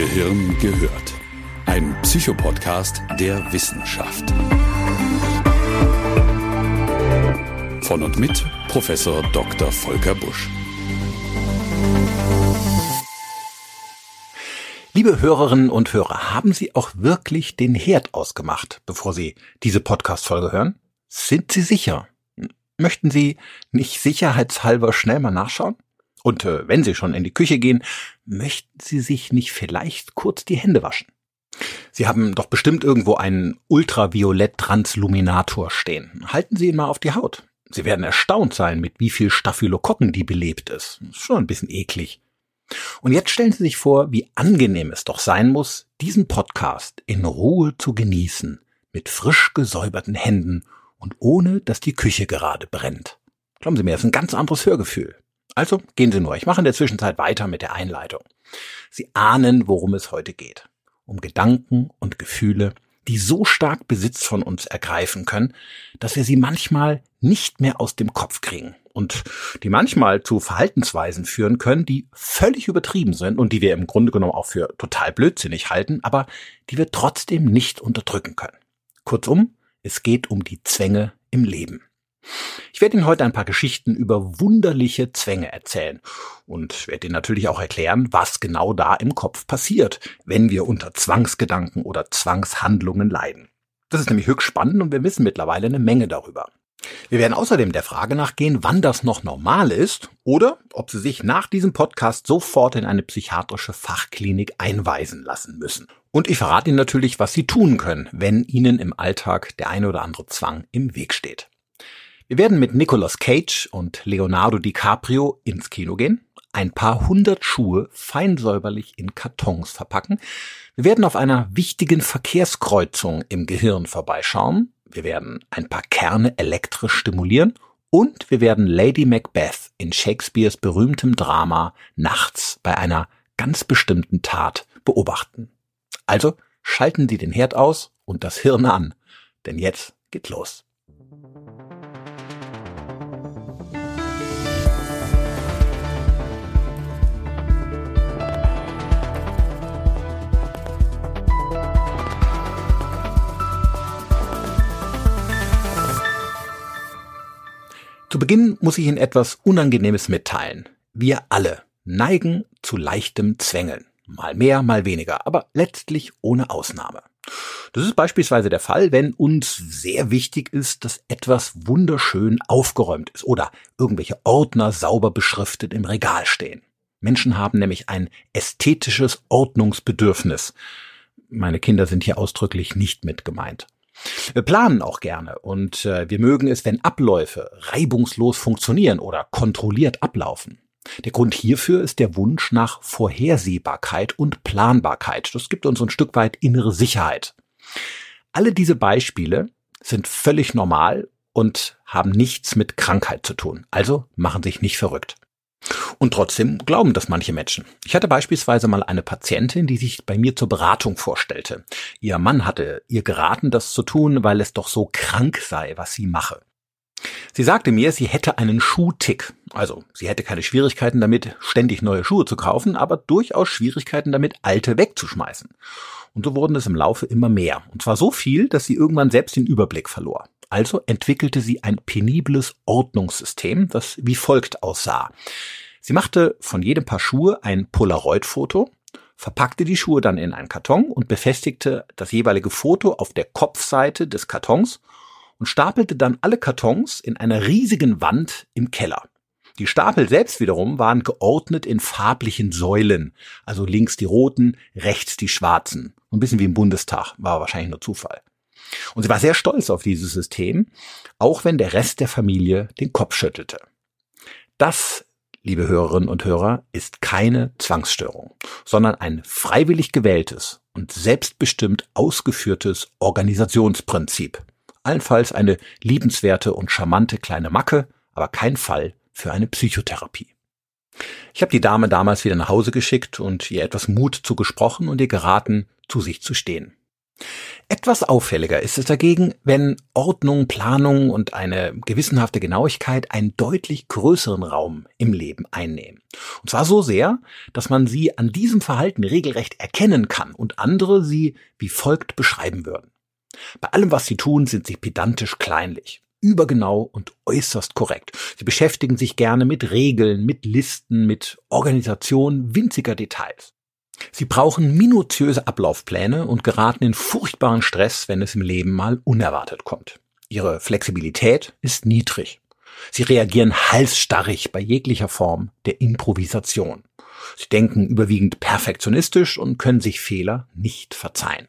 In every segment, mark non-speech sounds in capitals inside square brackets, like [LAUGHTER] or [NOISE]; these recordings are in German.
Gehirn gehört. Ein Psychopodcast der Wissenschaft. Von und mit Professor Dr. Volker Busch. Liebe Hörerinnen und Hörer, haben Sie auch wirklich den Herd ausgemacht, bevor Sie diese Podcast-Folge hören? Sind Sie sicher? Möchten Sie nicht sicherheitshalber schnell mal nachschauen? Und äh, wenn Sie schon in die Küche gehen, möchten Sie sich nicht vielleicht kurz die Hände waschen? Sie haben doch bestimmt irgendwo einen Ultraviolett-Transluminator stehen. Halten Sie ihn mal auf die Haut. Sie werden erstaunt sein, mit wie viel Staphylokokken die belebt ist. ist schon ein bisschen eklig. Und jetzt stellen Sie sich vor, wie angenehm es doch sein muss, diesen Podcast in Ruhe zu genießen, mit frisch gesäuberten Händen und ohne, dass die Küche gerade brennt. Glauben Sie mir, es ist ein ganz anderes Hörgefühl. Also gehen Sie nur. Ich mache in der Zwischenzeit weiter mit der Einleitung. Sie ahnen, worum es heute geht. Um Gedanken und Gefühle, die so stark Besitz von uns ergreifen können, dass wir sie manchmal nicht mehr aus dem Kopf kriegen und die manchmal zu Verhaltensweisen führen können, die völlig übertrieben sind und die wir im Grunde genommen auch für total blödsinnig halten, aber die wir trotzdem nicht unterdrücken können. Kurzum, es geht um die Zwänge im Leben. Ich werde Ihnen heute ein paar Geschichten über wunderliche Zwänge erzählen und werde Ihnen natürlich auch erklären, was genau da im Kopf passiert, wenn wir unter Zwangsgedanken oder Zwangshandlungen leiden. Das ist nämlich höchst spannend und wir wissen mittlerweile eine Menge darüber. Wir werden außerdem der Frage nachgehen, wann das noch normal ist oder ob Sie sich nach diesem Podcast sofort in eine psychiatrische Fachklinik einweisen lassen müssen. Und ich verrate Ihnen natürlich, was Sie tun können, wenn Ihnen im Alltag der eine oder andere Zwang im Weg steht. Wir werden mit Nicolas Cage und Leonardo DiCaprio ins Kino gehen, ein paar hundert Schuhe fein säuberlich in Kartons verpacken. Wir werden auf einer wichtigen Verkehrskreuzung im Gehirn vorbeischauen. Wir werden ein paar Kerne elektrisch stimulieren und wir werden Lady Macbeth in Shakespeares berühmtem Drama nachts bei einer ganz bestimmten Tat beobachten. Also schalten Sie den Herd aus und das Hirn an, denn jetzt geht los. Beginn muss ich Ihnen etwas Unangenehmes mitteilen. Wir alle neigen zu leichtem Zwängeln. Mal mehr, mal weniger, aber letztlich ohne Ausnahme. Das ist beispielsweise der Fall, wenn uns sehr wichtig ist, dass etwas wunderschön aufgeräumt ist oder irgendwelche Ordner sauber beschriftet im Regal stehen. Menschen haben nämlich ein ästhetisches Ordnungsbedürfnis. Meine Kinder sind hier ausdrücklich nicht mit gemeint. Wir planen auch gerne und äh, wir mögen es, wenn Abläufe reibungslos funktionieren oder kontrolliert ablaufen. Der Grund hierfür ist der Wunsch nach Vorhersehbarkeit und Planbarkeit. Das gibt uns ein Stück weit innere Sicherheit. Alle diese Beispiele sind völlig normal und haben nichts mit Krankheit zu tun. Also machen sich nicht verrückt. Und trotzdem glauben das manche Menschen. Ich hatte beispielsweise mal eine Patientin, die sich bei mir zur Beratung vorstellte. Ihr Mann hatte ihr geraten, das zu tun, weil es doch so krank sei, was sie mache. Sie sagte mir, sie hätte einen Schuhtick. Also, sie hätte keine Schwierigkeiten damit, ständig neue Schuhe zu kaufen, aber durchaus Schwierigkeiten damit, alte wegzuschmeißen. Und so wurden es im Laufe immer mehr. Und zwar so viel, dass sie irgendwann selbst den Überblick verlor. Also entwickelte sie ein penibles Ordnungssystem, das wie folgt aussah. Sie machte von jedem Paar Schuhe ein Polaroid-Foto, verpackte die Schuhe dann in einen Karton und befestigte das jeweilige Foto auf der Kopfseite des Kartons und stapelte dann alle Kartons in einer riesigen Wand im Keller. Die Stapel selbst wiederum waren geordnet in farblichen Säulen, also links die roten, rechts die schwarzen. Ein bisschen wie im Bundestag, war wahrscheinlich nur Zufall. Und sie war sehr stolz auf dieses System, auch wenn der Rest der Familie den Kopf schüttelte. Das, liebe Hörerinnen und Hörer, ist keine Zwangsstörung, sondern ein freiwillig gewähltes und selbstbestimmt ausgeführtes Organisationsprinzip. Allenfalls eine liebenswerte und charmante kleine Macke, aber kein Fall für eine Psychotherapie. Ich habe die Dame damals wieder nach Hause geschickt und ihr etwas Mut zugesprochen und ihr geraten, zu sich zu stehen. Etwas auffälliger ist es dagegen, wenn Ordnung, Planung und eine gewissenhafte Genauigkeit einen deutlich größeren Raum im Leben einnehmen. Und zwar so sehr, dass man sie an diesem Verhalten regelrecht erkennen kann und andere sie wie folgt beschreiben würden. Bei allem, was sie tun, sind sie pedantisch kleinlich, übergenau und äußerst korrekt. Sie beschäftigen sich gerne mit Regeln, mit Listen, mit Organisation winziger Details. Sie brauchen minutiöse Ablaufpläne und geraten in furchtbaren Stress, wenn es im Leben mal unerwartet kommt. Ihre Flexibilität ist niedrig. Sie reagieren halsstarrig bei jeglicher Form der Improvisation. Sie denken überwiegend perfektionistisch und können sich Fehler nicht verzeihen.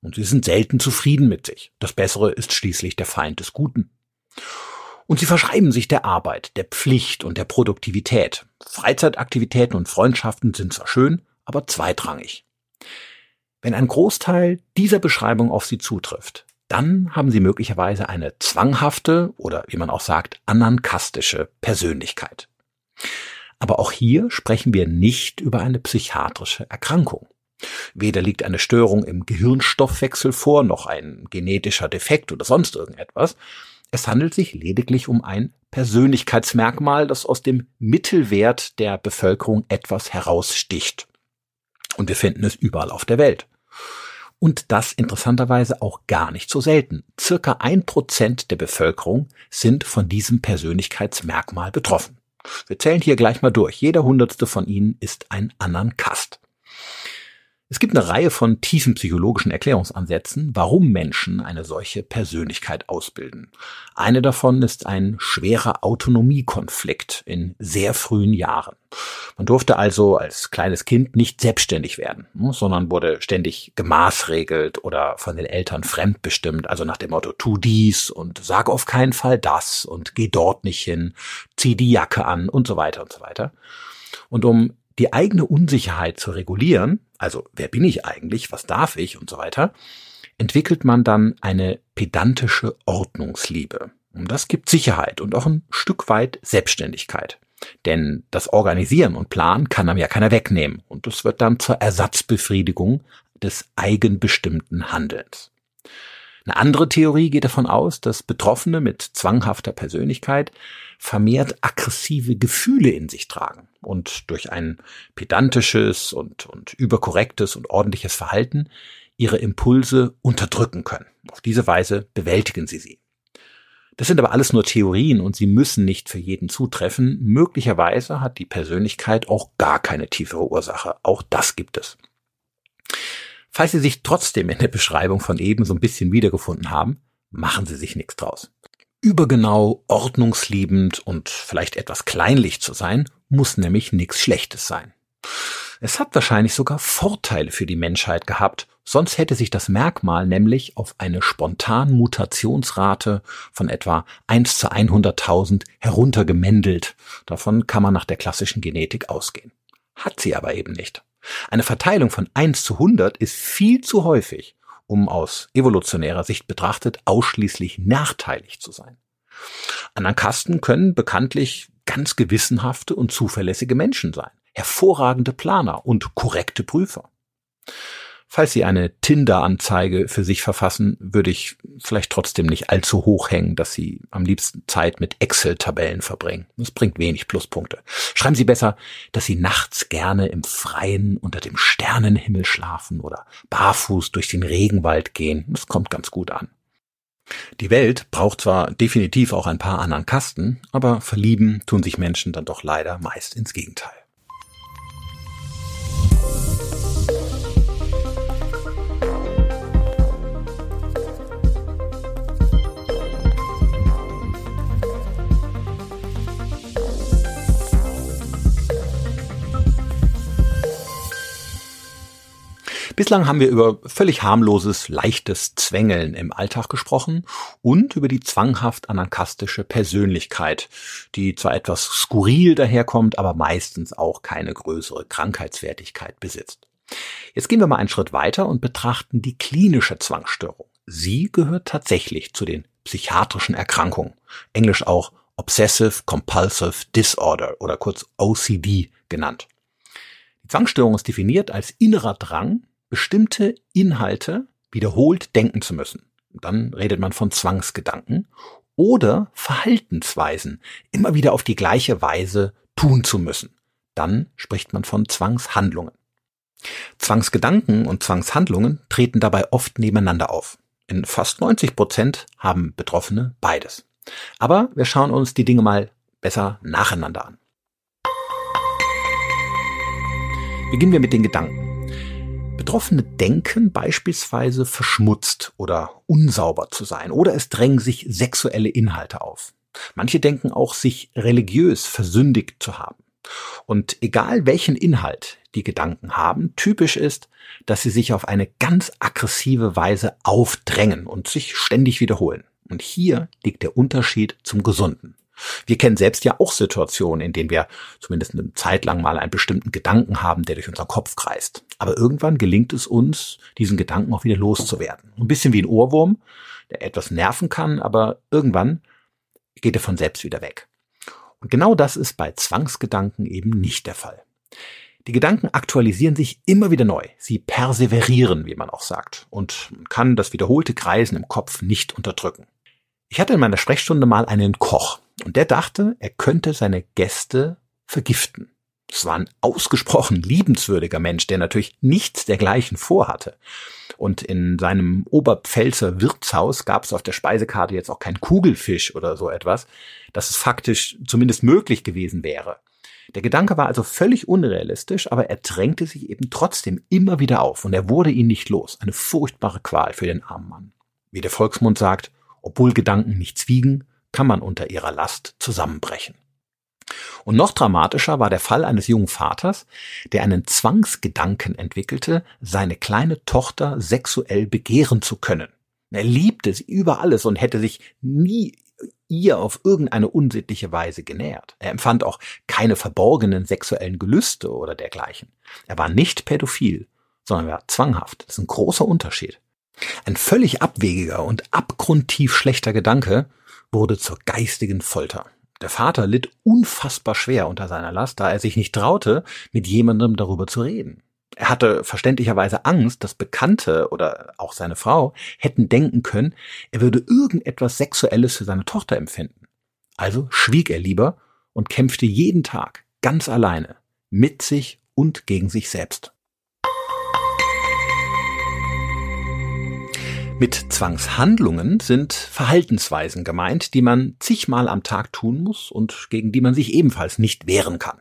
Und sie sind selten zufrieden mit sich. Das Bessere ist schließlich der Feind des Guten. Und sie verschreiben sich der Arbeit, der Pflicht und der Produktivität. Freizeitaktivitäten und Freundschaften sind zwar schön, aber zweitrangig. Wenn ein Großteil dieser Beschreibung auf Sie zutrifft, dann haben Sie möglicherweise eine zwanghafte oder wie man auch sagt, anankastische Persönlichkeit. Aber auch hier sprechen wir nicht über eine psychiatrische Erkrankung. Weder liegt eine Störung im Gehirnstoffwechsel vor, noch ein genetischer Defekt oder sonst irgendetwas. Es handelt sich lediglich um ein Persönlichkeitsmerkmal, das aus dem Mittelwert der Bevölkerung etwas heraussticht. Und wir finden es überall auf der Welt. Und das interessanterweise auch gar nicht so selten. Circa ein Prozent der Bevölkerung sind von diesem Persönlichkeitsmerkmal betroffen. Wir zählen hier gleich mal durch. Jeder hundertste von ihnen ist ein Anankast. Es gibt eine Reihe von tiefen psychologischen Erklärungsansätzen, warum Menschen eine solche Persönlichkeit ausbilden. Eine davon ist ein schwerer Autonomiekonflikt in sehr frühen Jahren. Man durfte also als kleines Kind nicht selbstständig werden, hm, sondern wurde ständig gemaßregelt oder von den Eltern fremdbestimmt, also nach dem Motto, tu dies und sag auf keinen Fall das und geh dort nicht hin, zieh die Jacke an und so weiter und so weiter. Und um die eigene Unsicherheit zu regulieren, also wer bin ich eigentlich, was darf ich und so weiter, entwickelt man dann eine pedantische Ordnungsliebe. Und das gibt Sicherheit und auch ein Stück weit Selbstständigkeit. Denn das Organisieren und Planen kann einem ja keiner wegnehmen und es wird dann zur Ersatzbefriedigung des eigenbestimmten Handelns. Eine andere Theorie geht davon aus, dass Betroffene mit zwanghafter Persönlichkeit vermehrt aggressive Gefühle in sich tragen und durch ein pedantisches und, und überkorrektes und ordentliches Verhalten ihre Impulse unterdrücken können. Auf diese Weise bewältigen sie sie. Das sind aber alles nur Theorien und sie müssen nicht für jeden zutreffen. Möglicherweise hat die Persönlichkeit auch gar keine tiefere Ursache. Auch das gibt es. Falls Sie sich trotzdem in der Beschreibung von eben so ein bisschen wiedergefunden haben, machen Sie sich nichts draus. Übergenau, ordnungsliebend und vielleicht etwas kleinlich zu sein, muss nämlich nichts Schlechtes sein. Es hat wahrscheinlich sogar Vorteile für die Menschheit gehabt, sonst hätte sich das Merkmal nämlich auf eine spontan Mutationsrate von etwa 1 zu 100.000 heruntergemändelt. Davon kann man nach der klassischen Genetik ausgehen. Hat sie aber eben nicht. Eine Verteilung von 1 zu 100 ist viel zu häufig, um aus evolutionärer Sicht betrachtet ausschließlich nachteilig zu sein. Anankasten können bekanntlich ganz gewissenhafte und zuverlässige Menschen sein, hervorragende Planer und korrekte Prüfer. Falls Sie eine Tinder-Anzeige für sich verfassen, würde ich vielleicht trotzdem nicht allzu hoch hängen, dass Sie am liebsten Zeit mit Excel-Tabellen verbringen. Das bringt wenig Pluspunkte. Schreiben Sie besser, dass Sie nachts gerne im Freien unter dem Sternenhimmel schlafen oder barfuß durch den Regenwald gehen. Das kommt ganz gut an. Die Welt braucht zwar definitiv auch ein paar anderen Kasten, aber verlieben tun sich Menschen dann doch leider meist ins Gegenteil. Bislang haben wir über völlig harmloses, leichtes Zwängeln im Alltag gesprochen und über die zwanghaft anankastische Persönlichkeit, die zwar etwas skurril daherkommt, aber meistens auch keine größere Krankheitswertigkeit besitzt. Jetzt gehen wir mal einen Schritt weiter und betrachten die klinische Zwangsstörung. Sie gehört tatsächlich zu den psychiatrischen Erkrankungen, englisch auch Obsessive Compulsive Disorder oder kurz OCD genannt. Die Zwangsstörung ist definiert als innerer Drang, bestimmte Inhalte wiederholt denken zu müssen. Dann redet man von Zwangsgedanken oder Verhaltensweisen, immer wieder auf die gleiche Weise tun zu müssen. Dann spricht man von Zwangshandlungen. Zwangsgedanken und Zwangshandlungen treten dabei oft nebeneinander auf. In fast 90 Prozent haben Betroffene beides. Aber wir schauen uns die Dinge mal besser nacheinander an. Beginnen wir mit den Gedanken. Betroffene denken beispielsweise verschmutzt oder unsauber zu sein oder es drängen sich sexuelle Inhalte auf. Manche denken auch, sich religiös versündigt zu haben. Und egal welchen Inhalt die Gedanken haben, typisch ist, dass sie sich auf eine ganz aggressive Weise aufdrängen und sich ständig wiederholen. Und hier liegt der Unterschied zum Gesunden. Wir kennen selbst ja auch Situationen, in denen wir zumindest eine Zeit lang mal einen bestimmten Gedanken haben, der durch unseren Kopf kreist. Aber irgendwann gelingt es uns, diesen Gedanken auch wieder loszuwerden. Ein bisschen wie ein Ohrwurm, der etwas nerven kann, aber irgendwann geht er von selbst wieder weg. Und genau das ist bei Zwangsgedanken eben nicht der Fall. Die Gedanken aktualisieren sich immer wieder neu. Sie perseverieren, wie man auch sagt, und man kann das wiederholte Kreisen im Kopf nicht unterdrücken. Ich hatte in meiner Sprechstunde mal einen Koch und der dachte, er könnte seine Gäste vergiften. Es war ein ausgesprochen liebenswürdiger Mensch, der natürlich nichts dergleichen vorhatte. Und in seinem Oberpfälzer Wirtshaus gab es auf der Speisekarte jetzt auch kein Kugelfisch oder so etwas, dass es faktisch zumindest möglich gewesen wäre. Der Gedanke war also völlig unrealistisch, aber er drängte sich eben trotzdem immer wieder auf und er wurde ihn nicht los. Eine furchtbare Qual für den armen Mann. Wie der Volksmund sagt, obwohl Gedanken nichts wiegen, kann man unter ihrer Last zusammenbrechen. Und noch dramatischer war der Fall eines jungen Vaters, der einen Zwangsgedanken entwickelte, seine kleine Tochter sexuell begehren zu können. Er liebte sie über alles und hätte sich nie ihr auf irgendeine unsittliche Weise genähert. Er empfand auch keine verborgenen sexuellen Gelüste oder dergleichen. Er war nicht pädophil, sondern war zwanghaft. Das ist ein großer Unterschied. Ein völlig abwegiger und abgrundtief schlechter Gedanke wurde zur geistigen Folter. Der Vater litt unfassbar schwer unter seiner Last, da er sich nicht traute, mit jemandem darüber zu reden. Er hatte verständlicherweise Angst, dass Bekannte oder auch seine Frau hätten denken können, er würde irgendetwas Sexuelles für seine Tochter empfinden. Also schwieg er lieber und kämpfte jeden Tag ganz alleine mit sich und gegen sich selbst. Mit Zwangshandlungen sind Verhaltensweisen gemeint, die man zigmal am Tag tun muss und gegen die man sich ebenfalls nicht wehren kann.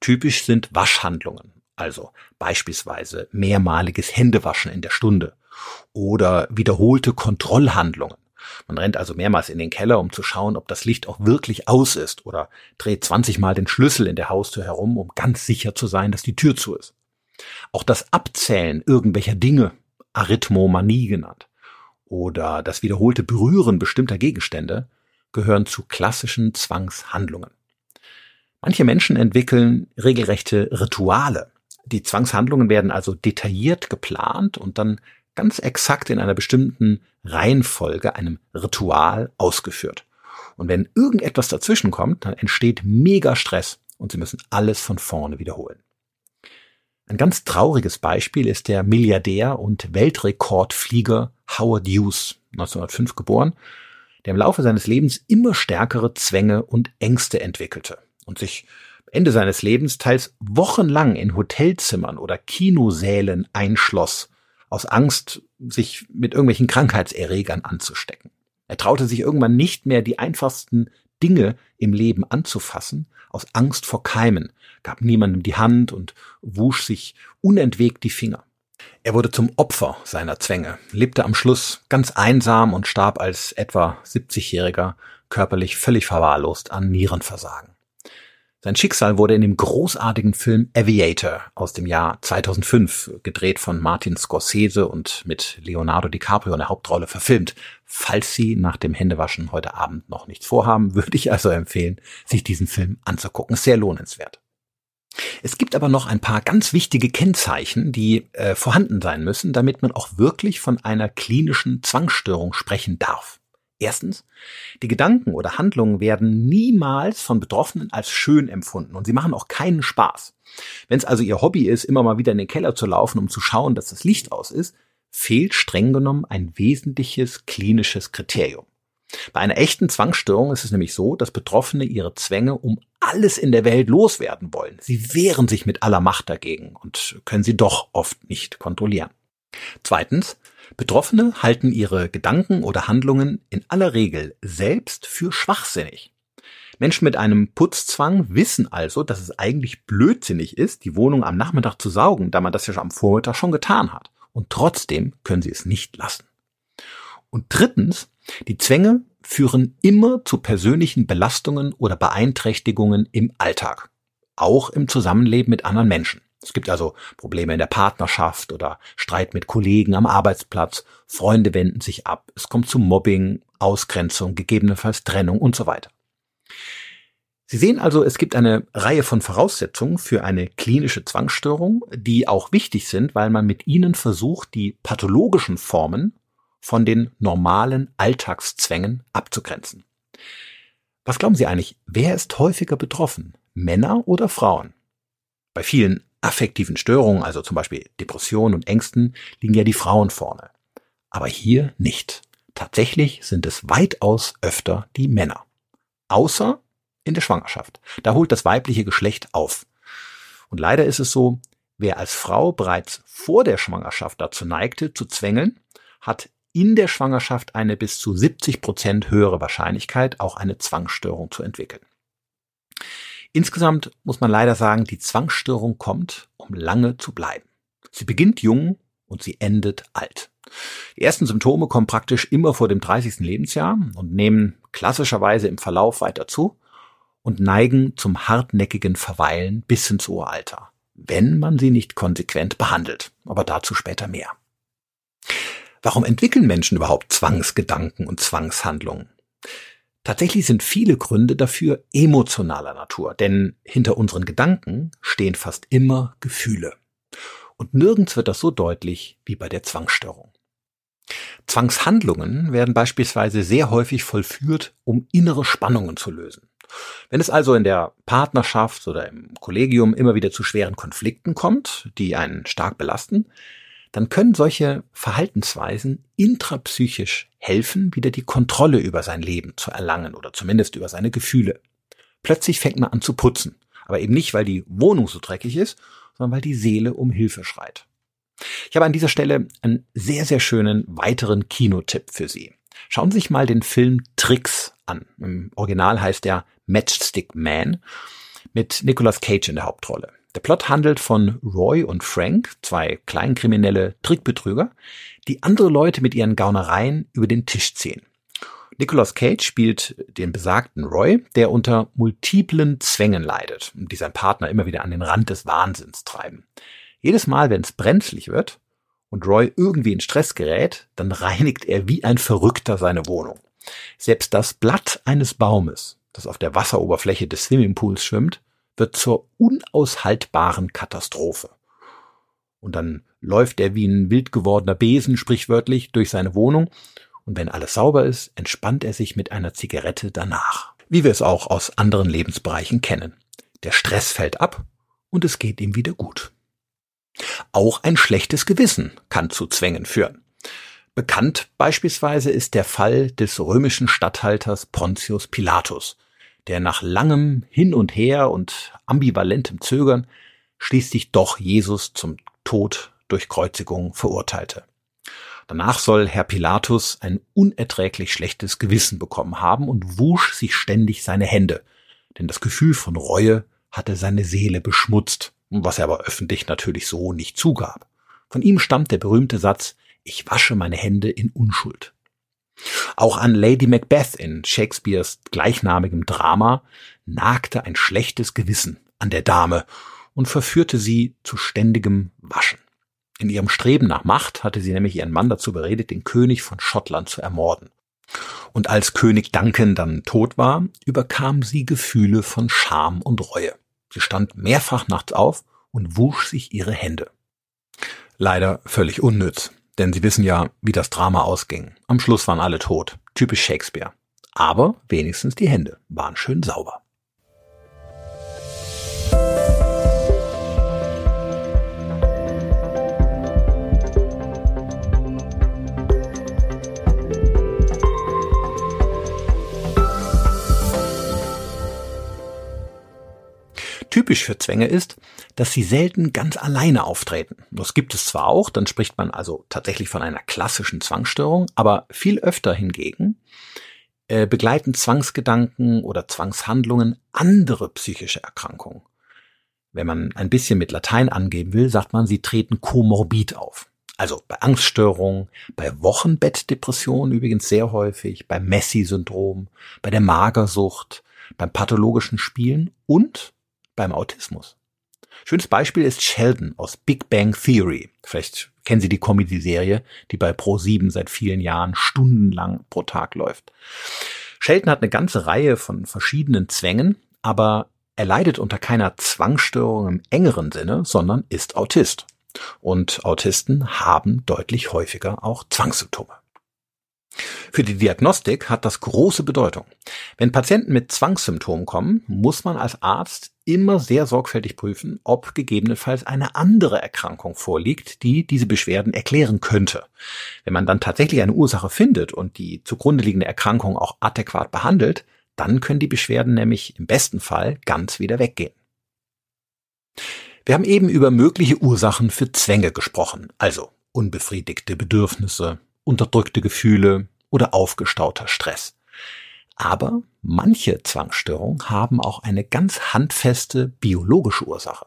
Typisch sind Waschhandlungen, also beispielsweise mehrmaliges Händewaschen in der Stunde oder wiederholte Kontrollhandlungen. Man rennt also mehrmals in den Keller, um zu schauen, ob das Licht auch wirklich aus ist oder dreht 20 Mal den Schlüssel in der Haustür herum, um ganz sicher zu sein, dass die Tür zu ist. Auch das Abzählen irgendwelcher Dinge, Arithmomanie genannt, oder das wiederholte Berühren bestimmter Gegenstände gehören zu klassischen Zwangshandlungen. Manche Menschen entwickeln regelrechte Rituale. Die Zwangshandlungen werden also detailliert geplant und dann ganz exakt in einer bestimmten Reihenfolge, einem Ritual ausgeführt. Und wenn irgendetwas dazwischen kommt, dann entsteht mega Stress und sie müssen alles von vorne wiederholen. Ein ganz trauriges Beispiel ist der Milliardär und Weltrekordflieger Howard Hughes, 1905 geboren, der im Laufe seines Lebens immer stärkere Zwänge und Ängste entwickelte und sich Ende seines Lebens teils wochenlang in Hotelzimmern oder Kinosälen einschloss, aus Angst, sich mit irgendwelchen Krankheitserregern anzustecken. Er traute sich irgendwann nicht mehr, die einfachsten Dinge im Leben anzufassen, aus Angst vor Keimen, gab niemandem die Hand und wusch sich unentwegt die Finger. Er wurde zum Opfer seiner Zwänge, lebte am Schluss ganz einsam und starb als etwa 70-Jähriger körperlich völlig verwahrlost an Nierenversagen. Sein Schicksal wurde in dem großartigen Film Aviator aus dem Jahr 2005, gedreht von Martin Scorsese und mit Leonardo DiCaprio in der Hauptrolle verfilmt. Falls Sie nach dem Händewaschen heute Abend noch nichts vorhaben, [LAUGHS] würde ich also empfehlen, sich diesen Film anzugucken. Sehr lohnenswert. Es gibt aber noch ein paar ganz wichtige Kennzeichen, die äh, vorhanden sein müssen, damit man auch wirklich von einer klinischen Zwangsstörung sprechen darf. Erstens, die Gedanken oder Handlungen werden niemals von Betroffenen als schön empfunden und sie machen auch keinen Spaß. Wenn es also ihr Hobby ist, immer mal wieder in den Keller zu laufen, um zu schauen, dass das Licht aus ist, fehlt streng genommen ein wesentliches klinisches Kriterium. Bei einer echten Zwangsstörung ist es nämlich so, dass Betroffene ihre Zwänge um alles in der Welt loswerden wollen. Sie wehren sich mit aller Macht dagegen und können sie doch oft nicht kontrollieren. Zweitens, Betroffene halten ihre Gedanken oder Handlungen in aller Regel selbst für schwachsinnig. Menschen mit einem Putzzwang wissen also, dass es eigentlich blödsinnig ist, die Wohnung am Nachmittag zu saugen, da man das ja am Vormittag schon getan hat. Und trotzdem können sie es nicht lassen. Und drittens, die Zwänge führen immer zu persönlichen Belastungen oder Beeinträchtigungen im Alltag, auch im Zusammenleben mit anderen Menschen. Es gibt also Probleme in der Partnerschaft oder Streit mit Kollegen am Arbeitsplatz, Freunde wenden sich ab, es kommt zu Mobbing, Ausgrenzung, gegebenenfalls Trennung und so weiter. Sie sehen also, es gibt eine Reihe von Voraussetzungen für eine klinische Zwangsstörung, die auch wichtig sind, weil man mit ihnen versucht, die pathologischen Formen von den normalen Alltagszwängen abzugrenzen. Was glauben Sie eigentlich, wer ist häufiger betroffen? Männer oder Frauen? Bei vielen affektiven Störungen, also zum Beispiel Depressionen und Ängsten, liegen ja die Frauen vorne. Aber hier nicht. Tatsächlich sind es weitaus öfter die Männer. Außer in der Schwangerschaft. Da holt das weibliche Geschlecht auf. Und leider ist es so, wer als Frau bereits vor der Schwangerschaft dazu neigte, zu zwängeln, hat in der Schwangerschaft eine bis zu 70 Prozent höhere Wahrscheinlichkeit, auch eine Zwangsstörung zu entwickeln. Insgesamt muss man leider sagen, die Zwangsstörung kommt, um lange zu bleiben. Sie beginnt jung und sie endet alt. Die ersten Symptome kommen praktisch immer vor dem 30. Lebensjahr und nehmen klassischerweise im Verlauf weiter zu und neigen zum hartnäckigen Verweilen bis ins Uralter, wenn man sie nicht konsequent behandelt. Aber dazu später mehr. Warum entwickeln Menschen überhaupt Zwangsgedanken und Zwangshandlungen? Tatsächlich sind viele Gründe dafür emotionaler Natur, denn hinter unseren Gedanken stehen fast immer Gefühle. Und nirgends wird das so deutlich wie bei der Zwangsstörung. Zwangshandlungen werden beispielsweise sehr häufig vollführt, um innere Spannungen zu lösen. Wenn es also in der Partnerschaft oder im Kollegium immer wieder zu schweren Konflikten kommt, die einen stark belasten, dann können solche Verhaltensweisen intrapsychisch helfen, wieder die Kontrolle über sein Leben zu erlangen oder zumindest über seine Gefühle. Plötzlich fängt man an zu putzen, aber eben nicht, weil die Wohnung so dreckig ist, sondern weil die Seele um Hilfe schreit. Ich habe an dieser Stelle einen sehr, sehr schönen weiteren Kinotipp für Sie. Schauen Sie sich mal den Film Tricks an. Im Original heißt er Matchstick Man mit Nicolas Cage in der Hauptrolle. Der Plot handelt von Roy und Frank, zwei kleinkriminelle Trickbetrüger, die andere Leute mit ihren Gaunereien über den Tisch ziehen. Nicolas Cage spielt den besagten Roy, der unter multiplen Zwängen leidet die sein Partner immer wieder an den Rand des Wahnsinns treiben. Jedes Mal, wenn es brenzlig wird und Roy irgendwie in Stress gerät, dann reinigt er wie ein Verrückter seine Wohnung. Selbst das Blatt eines Baumes, das auf der Wasseroberfläche des Swimmingpools schwimmt, wird zur unaushaltbaren Katastrophe. Und dann läuft er wie ein wild gewordener Besen sprichwörtlich durch seine Wohnung und wenn alles sauber ist, entspannt er sich mit einer Zigarette danach. Wie wir es auch aus anderen Lebensbereichen kennen. Der Stress fällt ab und es geht ihm wieder gut. Auch ein schlechtes Gewissen kann zu Zwängen führen. Bekannt beispielsweise ist der Fall des römischen Statthalters Pontius Pilatus, der nach langem Hin und Her und ambivalentem Zögern schließlich doch Jesus zum Tod durch Kreuzigung verurteilte. Danach soll Herr Pilatus ein unerträglich schlechtes Gewissen bekommen haben und wusch sich ständig seine Hände, denn das Gefühl von Reue hatte seine Seele beschmutzt, was er aber öffentlich natürlich so nicht zugab. Von ihm stammt der berühmte Satz, ich wasche meine Hände in Unschuld. Auch an Lady Macbeth in Shakespeares gleichnamigem Drama nagte ein schlechtes Gewissen an der Dame und verführte sie zu ständigem Waschen. In ihrem Streben nach Macht hatte sie nämlich ihren Mann dazu beredet, den König von Schottland zu ermorden. Und als König Duncan dann tot war, überkam sie Gefühle von Scham und Reue. Sie stand mehrfach nachts auf und wusch sich ihre Hände. Leider völlig unnütz. Denn Sie wissen ja, wie das Drama ausging. Am Schluss waren alle tot. Typisch Shakespeare. Aber wenigstens die Hände waren schön sauber. Typisch für Zwänge ist, dass sie selten ganz alleine auftreten. Das gibt es zwar auch, dann spricht man also tatsächlich von einer klassischen Zwangsstörung, aber viel öfter hingegen äh, begleiten Zwangsgedanken oder Zwangshandlungen andere psychische Erkrankungen. Wenn man ein bisschen mit Latein angeben will, sagt man, sie treten komorbid auf. Also bei Angststörungen, bei Wochenbettdepressionen übrigens sehr häufig, beim Messi-Syndrom, bei der Magersucht, beim pathologischen Spielen und beim Autismus. Schönes Beispiel ist Sheldon aus Big Bang Theory. Vielleicht kennen Sie die Comedy-Serie, die bei Pro7 seit vielen Jahren stundenlang pro Tag läuft. Sheldon hat eine ganze Reihe von verschiedenen Zwängen, aber er leidet unter keiner Zwangsstörung im engeren Sinne, sondern ist Autist. Und Autisten haben deutlich häufiger auch Zwangssymptome. Für die Diagnostik hat das große Bedeutung. Wenn Patienten mit Zwangssymptomen kommen, muss man als Arzt immer sehr sorgfältig prüfen, ob gegebenenfalls eine andere Erkrankung vorliegt, die diese Beschwerden erklären könnte. Wenn man dann tatsächlich eine Ursache findet und die zugrunde liegende Erkrankung auch adäquat behandelt, dann können die Beschwerden nämlich im besten Fall ganz wieder weggehen. Wir haben eben über mögliche Ursachen für Zwänge gesprochen, also unbefriedigte Bedürfnisse, unterdrückte Gefühle oder aufgestauter Stress. Aber manche Zwangsstörungen haben auch eine ganz handfeste biologische Ursache.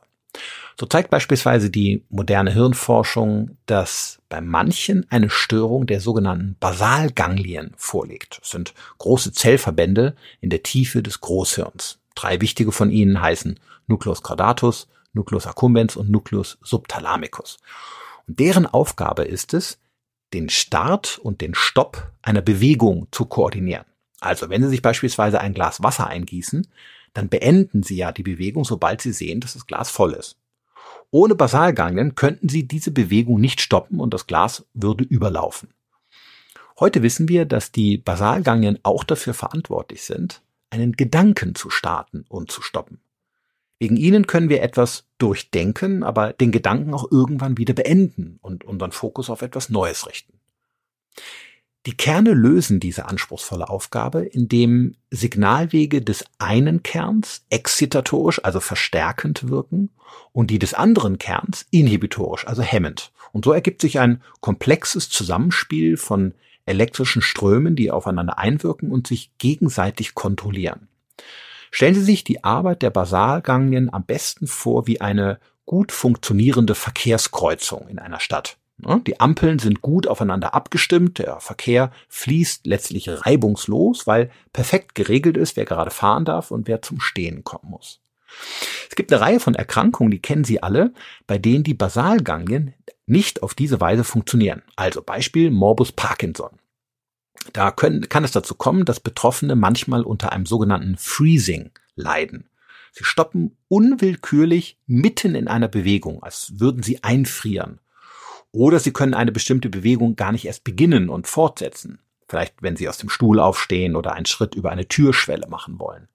So zeigt beispielsweise die moderne Hirnforschung, dass bei manchen eine Störung der sogenannten Basalganglien vorliegt. Das sind große Zellverbände in der Tiefe des Großhirns. Drei wichtige von ihnen heißen Nucleus caudatus, Nucleus accumbens und Nucleus subthalamicus. Und deren Aufgabe ist es, den Start und den Stopp einer Bewegung zu koordinieren. Also wenn Sie sich beispielsweise ein Glas Wasser eingießen, dann beenden Sie ja die Bewegung, sobald Sie sehen, dass das Glas voll ist. Ohne Basalganglien könnten Sie diese Bewegung nicht stoppen und das Glas würde überlaufen. Heute wissen wir, dass die Basalganglien auch dafür verantwortlich sind, einen Gedanken zu starten und zu stoppen. Wegen ihnen können wir etwas durchdenken, aber den Gedanken auch irgendwann wieder beenden und unseren Fokus auf etwas Neues richten. Die Kerne lösen diese anspruchsvolle Aufgabe, indem Signalwege des einen Kerns excitatorisch, also verstärkend wirken und die des anderen Kerns inhibitorisch, also hemmend. Und so ergibt sich ein komplexes Zusammenspiel von elektrischen Strömen, die aufeinander einwirken und sich gegenseitig kontrollieren. Stellen Sie sich die Arbeit der Basalganglien am besten vor wie eine gut funktionierende Verkehrskreuzung in einer Stadt. Die Ampeln sind gut aufeinander abgestimmt, der Verkehr fließt letztlich reibungslos, weil perfekt geregelt ist, wer gerade fahren darf und wer zum Stehen kommen muss. Es gibt eine Reihe von Erkrankungen, die kennen Sie alle, bei denen die Basalganglien nicht auf diese Weise funktionieren. Also Beispiel Morbus Parkinson. Da können, kann es dazu kommen, dass Betroffene manchmal unter einem sogenannten Freezing leiden. Sie stoppen unwillkürlich mitten in einer Bewegung, als würden sie einfrieren. Oder sie können eine bestimmte Bewegung gar nicht erst beginnen und fortsetzen. Vielleicht, wenn sie aus dem Stuhl aufstehen oder einen Schritt über eine Türschwelle machen wollen.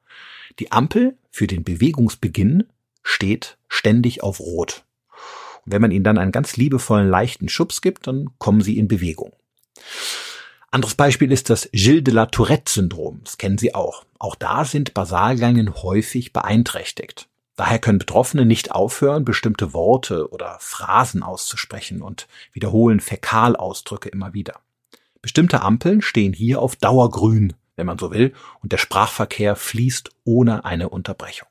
Die Ampel für den Bewegungsbeginn steht ständig auf Rot. Und wenn man ihnen dann einen ganz liebevollen, leichten Schubs gibt, dann kommen sie in Bewegung. Anderes Beispiel ist das Gilles de la Tourette-Syndrom. Das kennen Sie auch. Auch da sind Basalganglien häufig beeinträchtigt. Daher können Betroffene nicht aufhören, bestimmte Worte oder Phrasen auszusprechen und wiederholen Fäkalausdrücke immer wieder. Bestimmte Ampeln stehen hier auf Dauergrün, wenn man so will, und der Sprachverkehr fließt ohne eine Unterbrechung.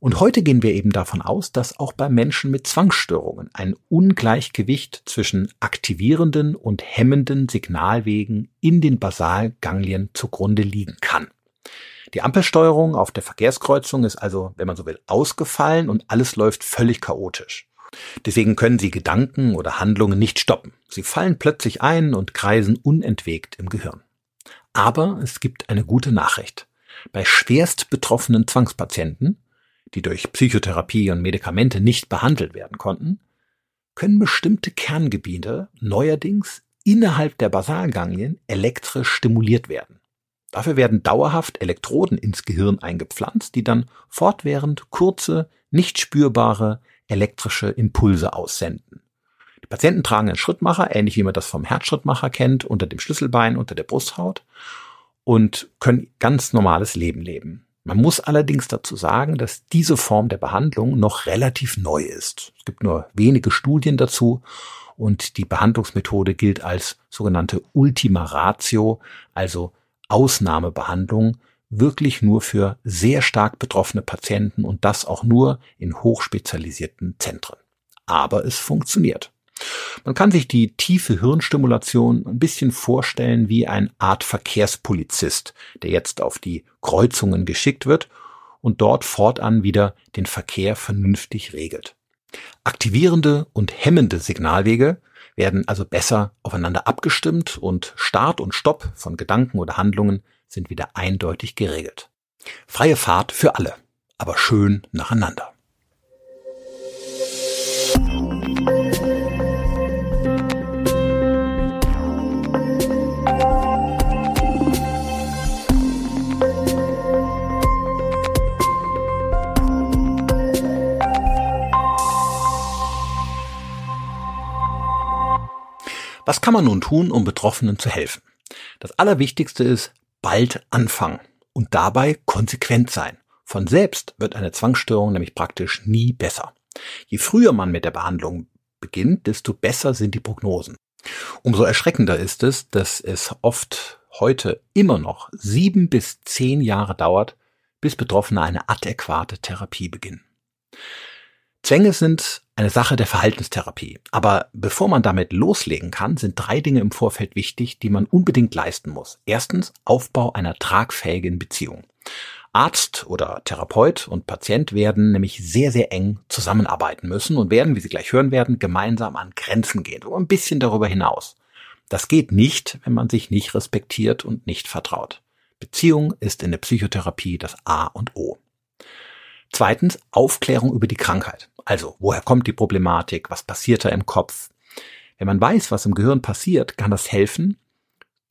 Und heute gehen wir eben davon aus, dass auch bei Menschen mit Zwangsstörungen ein Ungleichgewicht zwischen aktivierenden und hemmenden Signalwegen in den Basalganglien zugrunde liegen kann. Die Ampelsteuerung auf der Verkehrskreuzung ist also, wenn man so will, ausgefallen und alles läuft völlig chaotisch. Deswegen können Sie Gedanken oder Handlungen nicht stoppen. Sie fallen plötzlich ein und kreisen unentwegt im Gehirn. Aber es gibt eine gute Nachricht. Bei schwerst betroffenen Zwangspatienten die durch Psychotherapie und Medikamente nicht behandelt werden konnten, können bestimmte Kerngebiete neuerdings innerhalb der Basalganglien elektrisch stimuliert werden. Dafür werden dauerhaft Elektroden ins Gehirn eingepflanzt, die dann fortwährend kurze, nicht spürbare elektrische Impulse aussenden. Die Patienten tragen einen Schrittmacher, ähnlich wie man das vom Herzschrittmacher kennt, unter dem Schlüsselbein, unter der Brusthaut und können ganz normales Leben leben. Man muss allerdings dazu sagen, dass diese Form der Behandlung noch relativ neu ist. Es gibt nur wenige Studien dazu und die Behandlungsmethode gilt als sogenannte Ultima Ratio, also Ausnahmebehandlung, wirklich nur für sehr stark betroffene Patienten und das auch nur in hochspezialisierten Zentren. Aber es funktioniert. Man kann sich die tiefe Hirnstimulation ein bisschen vorstellen wie eine Art Verkehrspolizist, der jetzt auf die Kreuzungen geschickt wird und dort fortan wieder den Verkehr vernünftig regelt. Aktivierende und hemmende Signalwege werden also besser aufeinander abgestimmt und Start und Stopp von Gedanken oder Handlungen sind wieder eindeutig geregelt. Freie Fahrt für alle, aber schön nacheinander. Was kann man nun tun, um Betroffenen zu helfen? Das Allerwichtigste ist bald anfangen und dabei konsequent sein. Von selbst wird eine Zwangsstörung nämlich praktisch nie besser. Je früher man mit der Behandlung beginnt, desto besser sind die Prognosen. Umso erschreckender ist es, dass es oft heute immer noch sieben bis zehn Jahre dauert, bis Betroffene eine adäquate Therapie beginnen. Zwänge sind eine Sache der Verhaltenstherapie. Aber bevor man damit loslegen kann, sind drei Dinge im Vorfeld wichtig, die man unbedingt leisten muss. Erstens Aufbau einer tragfähigen Beziehung. Arzt oder Therapeut und Patient werden nämlich sehr, sehr eng zusammenarbeiten müssen und werden, wie Sie gleich hören werden, gemeinsam an Grenzen gehen, so ein bisschen darüber hinaus. Das geht nicht, wenn man sich nicht respektiert und nicht vertraut. Beziehung ist in der Psychotherapie das A und O. Zweitens Aufklärung über die Krankheit. Also, woher kommt die Problematik? Was passiert da im Kopf? Wenn man weiß, was im Gehirn passiert, kann das helfen,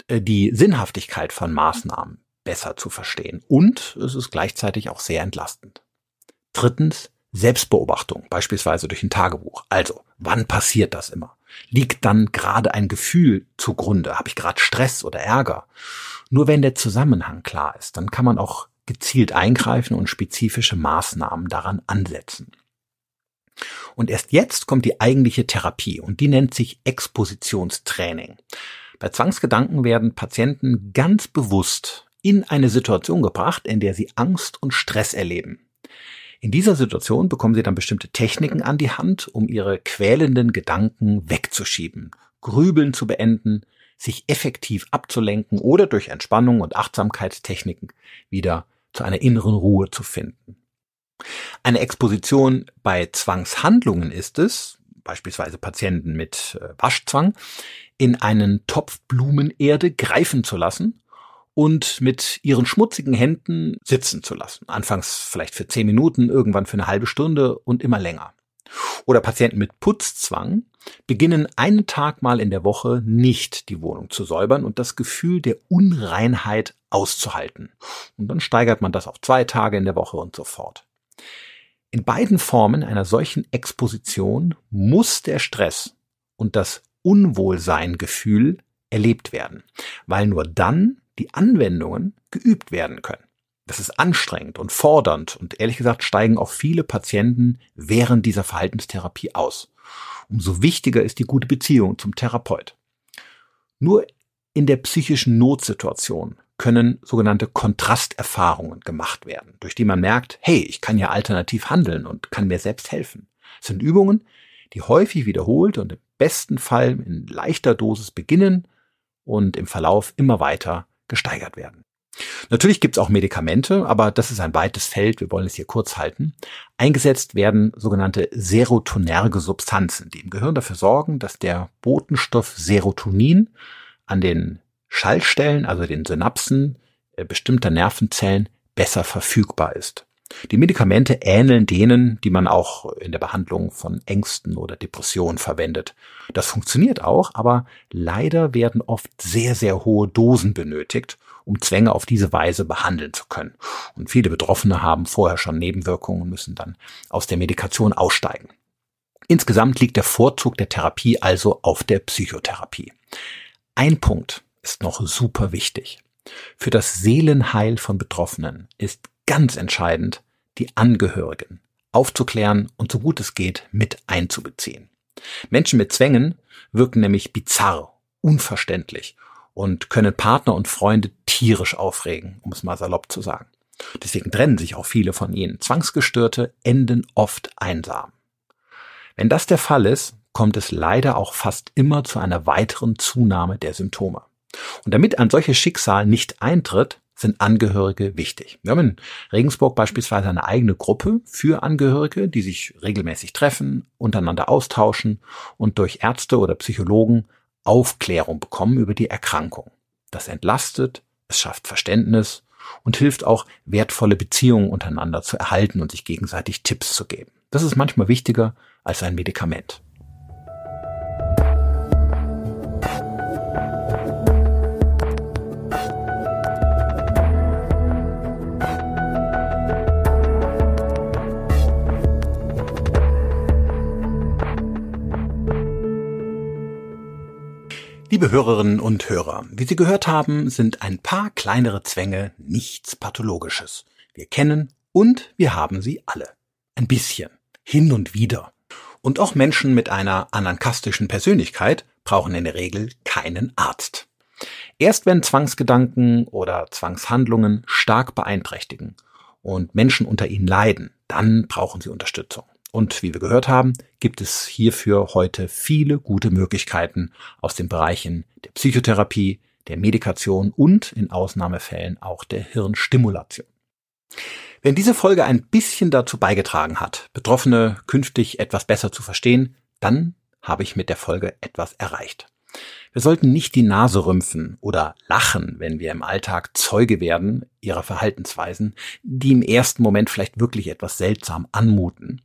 äh, die Sinnhaftigkeit von Maßnahmen besser zu verstehen. Und es ist gleichzeitig auch sehr entlastend. Drittens Selbstbeobachtung, beispielsweise durch ein Tagebuch. Also, wann passiert das immer? Liegt dann gerade ein Gefühl zugrunde? Habe ich gerade Stress oder Ärger? Nur wenn der Zusammenhang klar ist, dann kann man auch gezielt eingreifen und spezifische Maßnahmen daran ansetzen. Und erst jetzt kommt die eigentliche Therapie und die nennt sich Expositionstraining. Bei Zwangsgedanken werden Patienten ganz bewusst in eine Situation gebracht, in der sie Angst und Stress erleben. In dieser Situation bekommen sie dann bestimmte Techniken an die Hand, um ihre quälenden Gedanken wegzuschieben, Grübeln zu beenden, sich effektiv abzulenken oder durch Entspannung und Achtsamkeitstechniken wieder zu einer inneren Ruhe zu finden. Eine Exposition bei Zwangshandlungen ist es, beispielsweise Patienten mit äh, Waschzwang, in einen Topf Blumenerde greifen zu lassen und mit ihren schmutzigen Händen sitzen zu lassen. Anfangs vielleicht für zehn Minuten, irgendwann für eine halbe Stunde und immer länger. Oder Patienten mit Putzzwang beginnen einen Tag mal in der Woche nicht die Wohnung zu säubern und das Gefühl der Unreinheit auszuhalten. Und dann steigert man das auf zwei Tage in der Woche und so fort. In beiden Formen einer solchen Exposition muss der Stress und das Unwohlseingefühl erlebt werden, weil nur dann die Anwendungen geübt werden können. Das ist anstrengend und fordernd und ehrlich gesagt steigen auch viele Patienten während dieser Verhaltenstherapie aus. Umso wichtiger ist die gute Beziehung zum Therapeut. Nur in der psychischen Notsituation können sogenannte Kontrasterfahrungen gemacht werden, durch die man merkt, hey, ich kann ja alternativ handeln und kann mir selbst helfen. Es sind Übungen, die häufig wiederholt und im besten Fall in leichter Dosis beginnen und im Verlauf immer weiter gesteigert werden. Natürlich gibt es auch Medikamente, aber das ist ein weites Feld, wir wollen es hier kurz halten. Eingesetzt werden sogenannte serotonerge Substanzen, die im Gehirn dafür sorgen, dass der Botenstoff Serotonin an den Schaltstellen, also den Synapsen äh, bestimmter Nervenzellen besser verfügbar ist. Die Medikamente ähneln denen, die man auch in der Behandlung von Ängsten oder Depressionen verwendet. Das funktioniert auch, aber leider werden oft sehr, sehr hohe Dosen benötigt um Zwänge auf diese Weise behandeln zu können. Und viele Betroffene haben vorher schon Nebenwirkungen und müssen dann aus der Medikation aussteigen. Insgesamt liegt der Vorzug der Therapie also auf der Psychotherapie. Ein Punkt ist noch super wichtig. Für das Seelenheil von Betroffenen ist ganz entscheidend, die Angehörigen aufzuklären und so gut es geht mit einzubeziehen. Menschen mit Zwängen wirken nämlich bizarr, unverständlich und können Partner und Freunde tierisch aufregen, um es mal salopp zu sagen. Deswegen trennen sich auch viele von ihnen. Zwangsgestörte enden oft einsam. Wenn das der Fall ist, kommt es leider auch fast immer zu einer weiteren Zunahme der Symptome. Und damit ein solches Schicksal nicht eintritt, sind Angehörige wichtig. Wir haben in Regensburg beispielsweise eine eigene Gruppe für Angehörige, die sich regelmäßig treffen, untereinander austauschen und durch Ärzte oder Psychologen Aufklärung bekommen über die Erkrankung. Das entlastet, es schafft Verständnis und hilft auch, wertvolle Beziehungen untereinander zu erhalten und sich gegenseitig Tipps zu geben. Das ist manchmal wichtiger als ein Medikament. Hörerinnen und Hörer, wie Sie gehört haben, sind ein paar kleinere Zwänge nichts Pathologisches. Wir kennen und wir haben sie alle. Ein bisschen. Hin und wieder. Und auch Menschen mit einer anankastischen Persönlichkeit brauchen in der Regel keinen Arzt. Erst wenn Zwangsgedanken oder Zwangshandlungen stark beeinträchtigen und Menschen unter ihnen leiden, dann brauchen sie Unterstützung. Und wie wir gehört haben, gibt es hierfür heute viele gute Möglichkeiten aus den Bereichen der Psychotherapie, der Medikation und in Ausnahmefällen auch der Hirnstimulation. Wenn diese Folge ein bisschen dazu beigetragen hat, Betroffene künftig etwas besser zu verstehen, dann habe ich mit der Folge etwas erreicht. Wir sollten nicht die Nase rümpfen oder lachen, wenn wir im Alltag Zeuge werden ihrer Verhaltensweisen, die im ersten Moment vielleicht wirklich etwas seltsam anmuten.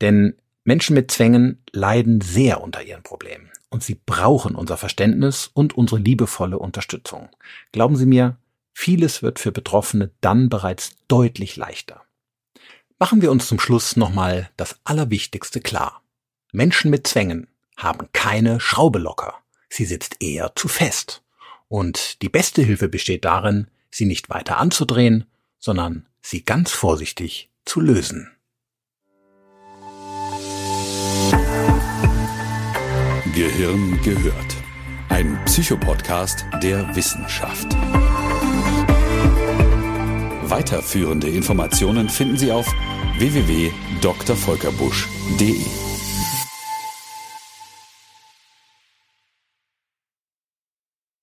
Denn Menschen mit Zwängen leiden sehr unter ihren Problemen und sie brauchen unser Verständnis und unsere liebevolle Unterstützung. Glauben Sie mir, vieles wird für Betroffene dann bereits deutlich leichter. Machen wir uns zum Schluss nochmal das Allerwichtigste klar. Menschen mit Zwängen haben keine Schraube locker. Sie sitzt eher zu fest. Und die beste Hilfe besteht darin, sie nicht weiter anzudrehen, sondern sie ganz vorsichtig zu lösen. Gehirn gehört. Ein Psychopodcast der Wissenschaft. Weiterführende Informationen finden Sie auf www.drvolkerbusch.de.